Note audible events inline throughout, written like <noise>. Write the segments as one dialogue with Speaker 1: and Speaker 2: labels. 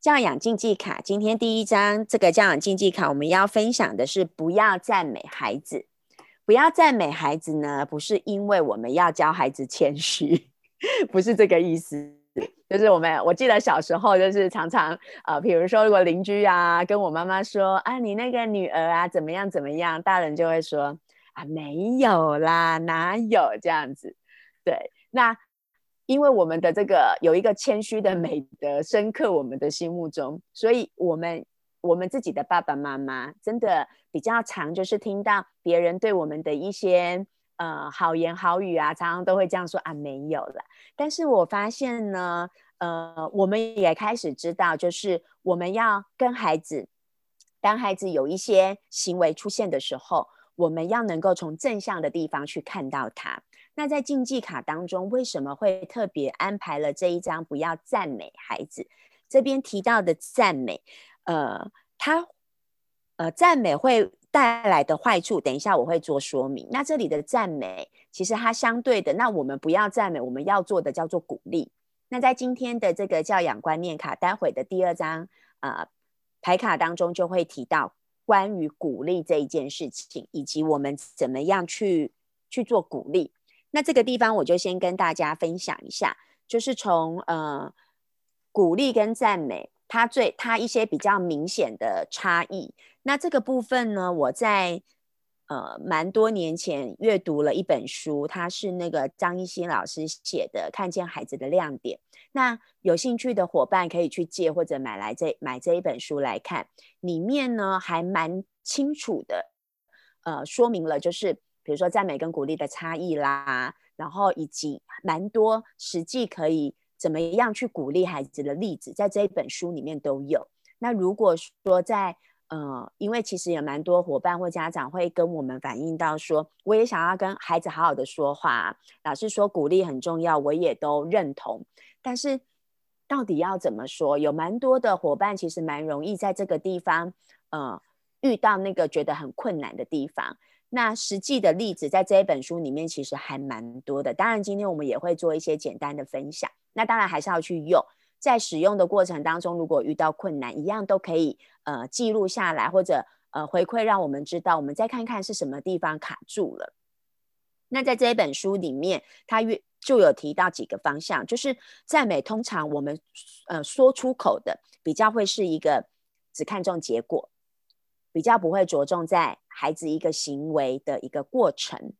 Speaker 1: 教养竞技卡，今天第一章这个教养竞技卡，我们要分享的是不要赞美孩子。不要赞美孩子呢，不是因为我们要教孩子谦虚，<laughs> 不是这个意思。就是我们，我记得小时候就是常常呃，比如说如果邻居啊跟我妈妈说啊，你那个女儿啊怎么样怎么样，大人就会说啊没有啦，哪有这样子？对，那因为我们的这个有一个谦虚的美德深刻我们的心目中，所以我们我们自己的爸爸妈妈真的比较常就是听到别人对我们的一些。呃，好言好语啊，常常都会这样说啊，没有了。但是我发现呢，呃，我们也开始知道，就是我们要跟孩子，当孩子有一些行为出现的时候，我们要能够从正向的地方去看到他。那在竞技卡当中，为什么会特别安排了这一张不要赞美孩子？这边提到的赞美，呃，他呃赞美会。带来的坏处，等一下我会做说明。那这里的赞美，其实它相对的，那我们不要赞美，我们要做的叫做鼓励。那在今天的这个教养观念卡，待会的第二张啊牌卡当中就会提到关于鼓励这一件事情，以及我们怎么样去去做鼓励。那这个地方我就先跟大家分享一下，就是从呃鼓励跟赞美，它最它一些比较明显的差异。那这个部分呢，我在呃蛮多年前阅读了一本书，它是那个张一新老师写的《看见孩子的亮点》。那有兴趣的伙伴可以去借或者买来这买这一本书来看，里面呢还蛮清楚的，呃，说明了就是比如说赞美跟鼓励的差异啦，然后以及蛮多实际可以怎么样去鼓励孩子的例子，在这一本书里面都有。那如果说在呃，因为其实有蛮多伙伴或家长会跟我们反映到说，我也想要跟孩子好好的说话，老师说鼓励很重要，我也都认同。但是到底要怎么说？有蛮多的伙伴其实蛮容易在这个地方，呃，遇到那个觉得很困难的地方。那实际的例子在这一本书里面其实还蛮多的。当然，今天我们也会做一些简单的分享。那当然还是要去用。在使用的过程当中，如果遇到困难，一样都可以呃记录下来，或者呃回馈，让我们知道。我们再看看是什么地方卡住了。那在这一本书里面，它越就有提到几个方向，就是赞美通常我们呃说出口的比较会是一个只看重结果，比较不会着重在孩子一个行为的一个过程。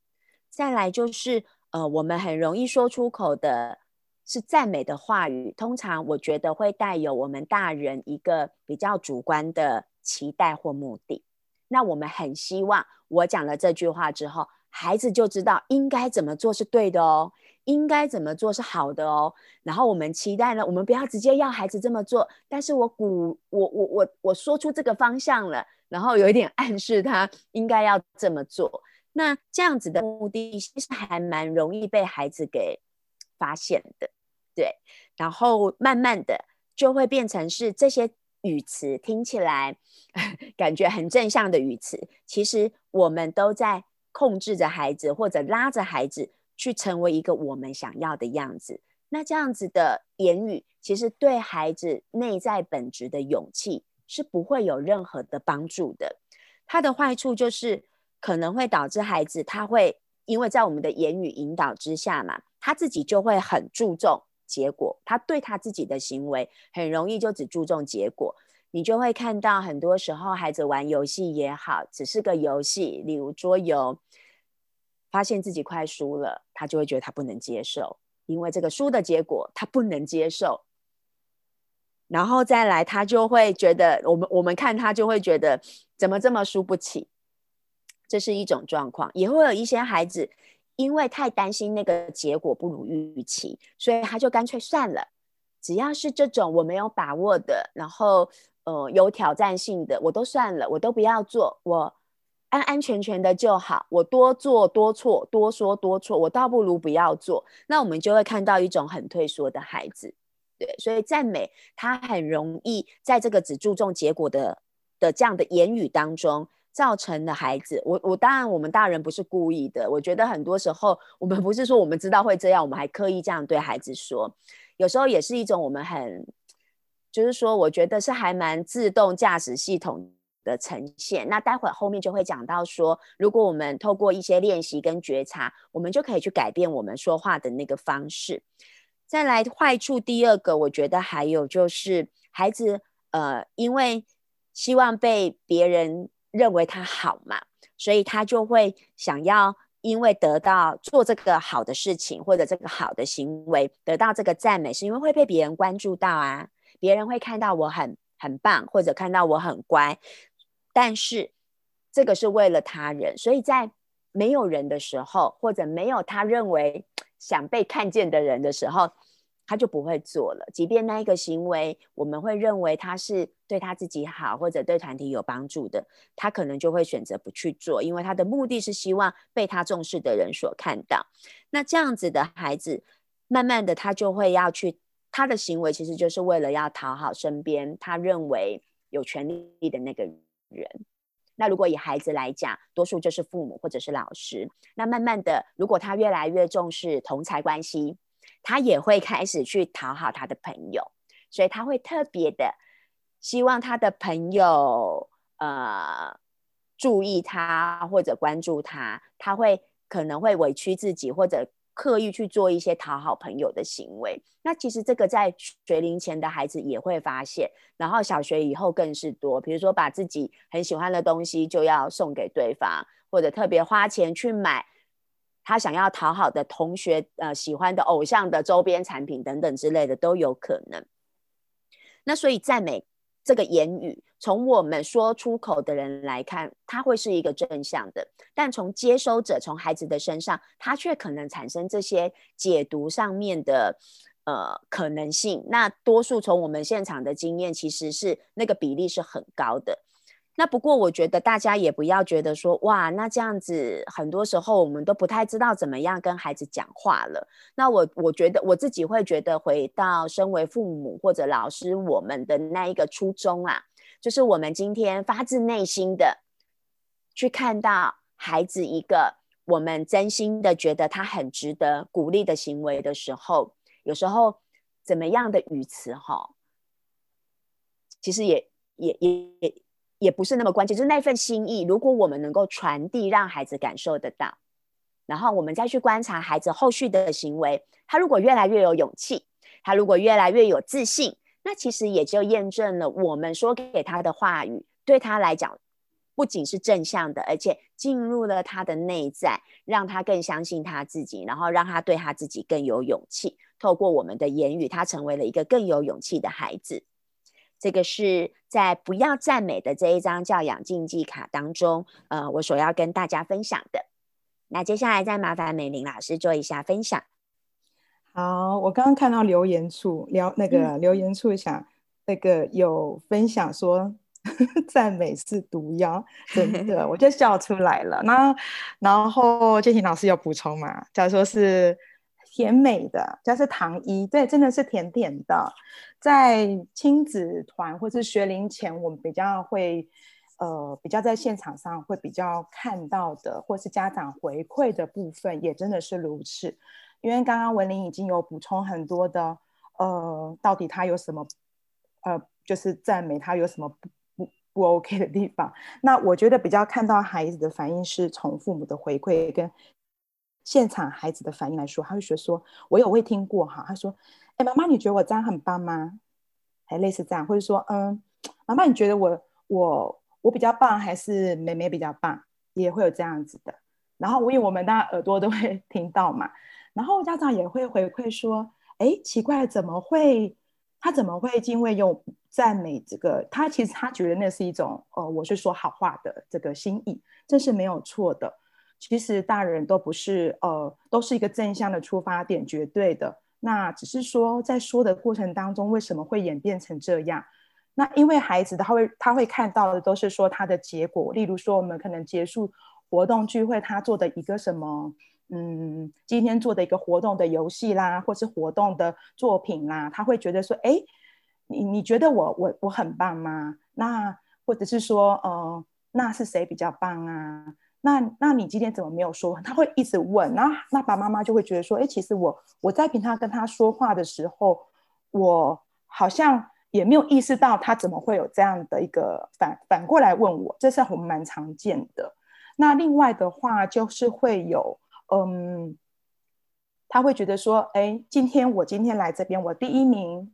Speaker 1: 再来就是呃我们很容易说出口的。是赞美的话语，通常我觉得会带有我们大人一个比较主观的期待或目的。那我们很希望我讲了这句话之后，孩子就知道应该怎么做是对的哦，应该怎么做是好的哦。然后我们期待呢，我们不要直接要孩子这么做，但是我鼓我我我我说出这个方向了，然后有一点暗示他应该要这么做。那这样子的目的其实还蛮容易被孩子给发现的。对，然后慢慢的就会变成是这些语词听起来 <laughs> 感觉很正向的语词，其实我们都在控制着孩子，或者拉着孩子去成为一个我们想要的样子。那这样子的言语，其实对孩子内在本质的勇气是不会有任何的帮助的。它的坏处就是可能会导致孩子他会因为在我们的言语引导之下嘛，他自己就会很注重。结果，他对他自己的行为很容易就只注重结果，你就会看到很多时候孩子玩游戏也好，只是个游戏，例如桌游，发现自己快输了，他就会觉得他不能接受，因为这个输的结果他不能接受，然后再来他就会觉得，我们我们看他就会觉得怎么这么输不起，这是一种状况，也会有一些孩子。因为太担心那个结果不如预期，所以他就干脆算了。只要是这种我没有把握的，然后呃有挑战性的，我都算了，我都不要做，我安安全全的就好。我多做多错，多说多错，我倒不如不要做。那我们就会看到一种很退缩的孩子，对，所以赞美他很容易在这个只注重结果的的这样的言语当中。造成的孩子，我我当然我们大人不是故意的。我觉得很多时候我们不是说我们知道会这样，我们还刻意这样对孩子说，有时候也是一种我们很就是说，我觉得是还蛮自动驾驶系统的呈现。那待会后面就会讲到说，如果我们透过一些练习跟觉察，我们就可以去改变我们说话的那个方式。再来坏处第二个，我觉得还有就是孩子呃，因为希望被别人认为他好嘛，所以他就会想要。因为得到做这个好的事情或者这个好的行为，得到这个赞美，是因为会被别人关注到啊，别人会看到我很很棒，或者看到我很乖。但是这个是为了他人，所以在没有人的时候，或者没有他认为 <tsk> 想被看见的人的时候。他就不会做了，即便那一个行为，我们会认为他是对他自己好，或者对团体有帮助的，他可能就会选择不去做，因为他的目的是希望被他重视的人所看到。那这样子的孩子，慢慢的他就会要去，他的行为其实就是为了要讨好身边他认为有权利的那个人。人那如果以孩子来讲，多数就是父母或者是老师。那慢慢的，如果他越来越重视同才关系。他也会开始去讨好他的朋友，所以他会特别的希望他的朋友呃注意他或者关注他，他会可能会委屈自己或者刻意去做一些讨好朋友的行为。那其实这个在学龄前的孩子也会发现，然后小学以后更是多，比如说把自己很喜欢的东西就要送给对方，或者特别花钱去买。他想要讨好的同学，呃，喜欢的偶像的周边产品等等之类的都有可能。那所以赞美这个言语，从我们说出口的人来看，它会是一个正向的；但从接收者，从孩子的身上，他却可能产生这些解读上面的呃可能性。那多数从我们现场的经验，其实是那个比例是很高的。那不过，我觉得大家也不要觉得说，哇，那这样子，很多时候我们都不太知道怎么样跟孩子讲话了。那我我觉得我自己会觉得，回到身为父母或者老师，我们的那一个初衷啊，就是我们今天发自内心的去看到孩子一个我们真心的觉得他很值得鼓励的行为的时候，有时候怎么样的语词哈，其实也也也。也不是那么关键，就是那份心意。如果我们能够传递，让孩子感受得到，然后我们再去观察孩子后续的行为，他如果越来越有勇气，他如果越来越有自信，那其实也就验证了我们说给他的话语，对他来讲不仅是正向的，而且进入了他的内在，让他更相信他自己，然后让他对他自己更有勇气。透过我们的言语，他成为了一个更有勇气的孩子。这个是在不要赞美的这一张教养竞技卡当中，呃，我所要跟大家分享的。那接下来再麻烦美玲老师做一下分享。
Speaker 2: 好，我刚刚看到留言处聊那个留言处想那个有分享说 <laughs> 赞美是毒药，真的我就笑出来了。那然后建琴老师有补充嘛？假如说是。甜美的，就是糖衣，对，真的是甜甜的。在亲子团或是学龄前，我们比较会，呃，比较在现场上会比较看到的，或是家长回馈的部分，也真的是如此。因为刚刚文玲已经有补充很多的，呃，到底他有什么，呃，就是赞美他有什么不不不 OK 的地方。那我觉得比较看到孩子的反应是从父母的回馈跟。现场孩子的反应来说，他会觉得说：“我有未听过哈。”他说：“哎，妈妈，你觉得我这样很棒吗？”还类似这样，或者说：“嗯，妈妈，你觉得我我我比较棒，还是妹妹比较棒？”也会有这样子的。然后，因为我们大家耳朵都会 <laughs> 听到嘛，然后家长也会回馈说：“哎，奇怪，怎么会？他怎么会因为用赞美这个？他其实他觉得那是一种呃，我是说好话的这个心意，这是没有错的。”其实大人都不是呃，都是一个正向的出发点，绝对的。那只是说在说的过程当中，为什么会演变成这样？那因为孩子他会他会看到的都是说他的结果，例如说我们可能结束活动聚会，他做的一个什么，嗯，今天做的一个活动的游戏啦，或是活动的作品啦，他会觉得说，哎，你你觉得我我我很棒吗？那或者是说，呃，那是谁比较棒啊？那那你今天怎么没有说？他会一直问，那爸爸妈妈就会觉得说，哎，其实我我在平常跟他说话的时候，我好像也没有意识到他怎么会有这样的一个反反过来问我，这是我们蛮常见的。那另外的话就是会有，嗯，他会觉得说，哎，今天我今天来这边，我第一名，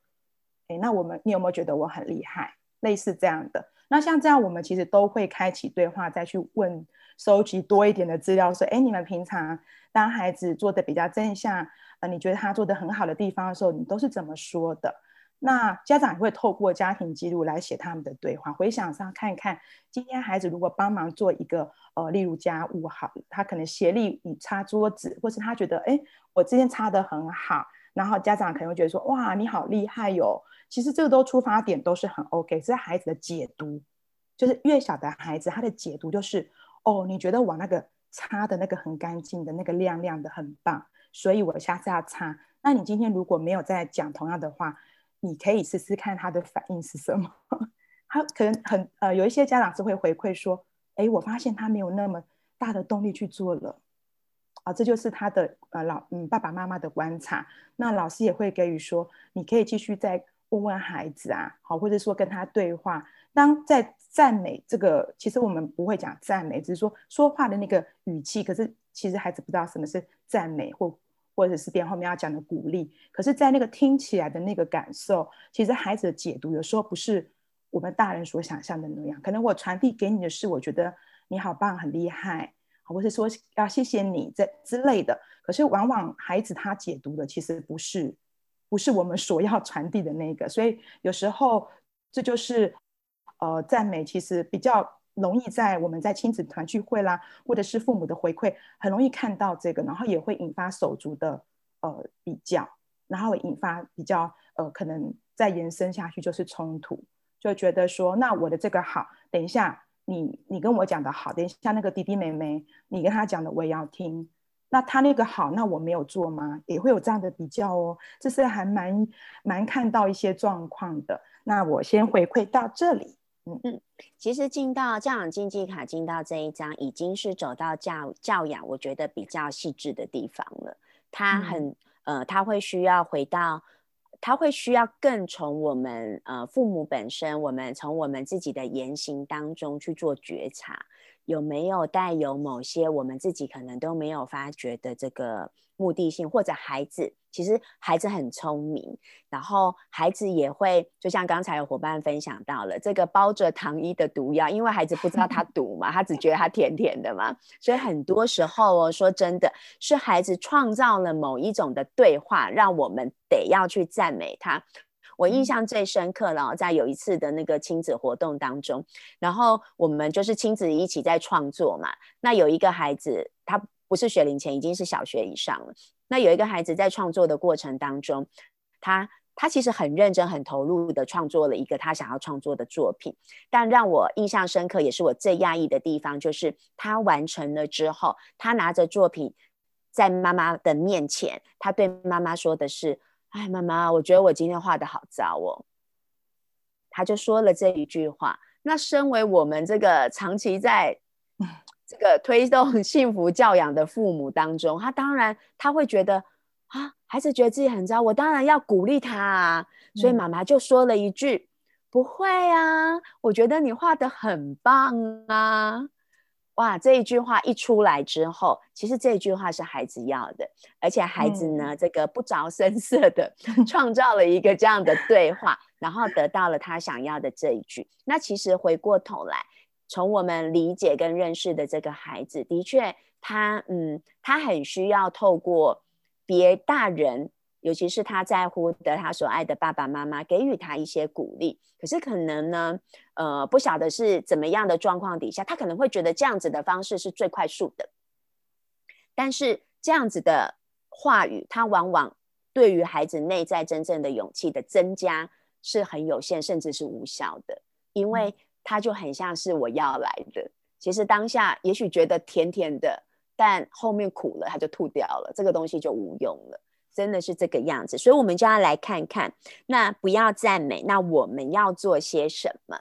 Speaker 2: 哎，那我们你有没有觉得我很厉害？类似这样的。那像这样，我们其实都会开启对话，再去问，收集多一点的资料，说，哎，你们平常当孩子做的比较正向，呃，你觉得他做的很好的地方的时候，你都是怎么说的？那家长也会透过家庭记录来写他们的对话，回想上看一看，今天孩子如果帮忙做一个，呃，例如家务好，他可能协力你擦桌子，或是他觉得，哎，我今天擦的很好，然后家长可能会觉得说，哇，你好厉害哟。其实这个都出发点都是很 OK，是孩子的解读，就是越小的孩子他的解读就是，哦，你觉得我那个擦的那个很干净的那个亮亮的很棒，所以我下次要擦。那你今天如果没有再讲同样的话，你可以试试看他的反应是什么。他可能很呃，有一些家长是会回馈说，哎，我发现他没有那么大的动力去做了。啊，这就是他的呃老嗯爸爸妈妈的观察。那老师也会给予说，你可以继续再。问问孩子啊，好，或者说跟他对话。当在赞美这个，其实我们不会讲赞美，只是说说话的那个语气。可是其实孩子不知道什么是赞美，或或者是边后面要讲的鼓励。可是，在那个听起来的那个感受，其实孩子的解读有时候不是我们大人所想象的那样。可能我传递给你的是，我觉得你好棒，很厉害，或者说要谢谢你这之类的。可是往往孩子他解读的其实不是。不是我们所要传递的那个，所以有时候这就是呃赞美，其实比较容易在我们在亲子团聚会啦，或者是父母的回馈，很容易看到这个，然后也会引发手足的呃比较，然后引发比较呃可能再延伸下去就是冲突，就觉得说那我的这个好，等一下你你跟我讲的好，等一下那个弟弟妹妹你跟他讲的我也要听。那他那个好，那我没有做吗？也会有这样的比较哦，这是还蛮蛮看到一些状况的。那我先回馈到这里。
Speaker 1: 嗯嗯，其实进到教养经济卡进到这一章，已经是走到教教养，我觉得比较细致的地方了。他很呃，他会需要回到，他会需要更从我们呃父母本身，我们从我们自己的言行当中去做觉察。有没有带有某些我们自己可能都没有发觉的这个目的性，或者孩子其实孩子很聪明，然后孩子也会就像刚才有伙伴分享到了这个包着糖衣的毒药，因为孩子不知道它毒嘛，他只觉得它甜甜的嘛，所以很多时候哦，说真的是孩子创造了某一种的对话，让我们得要去赞美他。我印象最深刻了，在有一次的那个亲子活动当中，然后我们就是亲子一起在创作嘛。那有一个孩子，他不是学龄前，已经是小学以上了。那有一个孩子在创作的过程当中，他他其实很认真、很投入的创作了一个他想要创作的作品。但让我印象深刻，也是我最讶异的地方，就是他完成了之后，他拿着作品在妈妈的面前，他对妈妈说的是。哎，妈妈，我觉得我今天画的好糟哦。他就说了这一句话。那身为我们这个长期在这个 <laughs> 推动 <laughs> 幸福教养的父母当中，他当然他会觉得啊，孩子觉得自己很糟，我当然要鼓励他啊。所以妈妈就说了一句：“不会啊，我觉得你画的很棒啊。”哇，这一句话一出来之后，其实这一句话是孩子要的，而且孩子呢，这个不着声色的 <laughs> 创造了一个这样的对话，然后得到了他想要的这一句。那其实回过头来，从我们理解跟认识的这个孩子，的确，他嗯，他很需要透过别大人。尤其是他在乎的他所爱的爸爸妈妈给予他一些鼓励，可是可能呢，呃，不晓得是怎么样的状况底下，他可能会觉得这样子的方式是最快速的。但是这样子的话语，他往往对于孩子内在真正的勇气的增加是很有限，甚至是无效的，因为他就很像是我要来的。其实当下也许觉得甜甜的，但后面苦了，他就吐掉了，这个东西就无用了。真的是这个样子，所以我们就要来看看，那不要赞美，那我们要做些什么？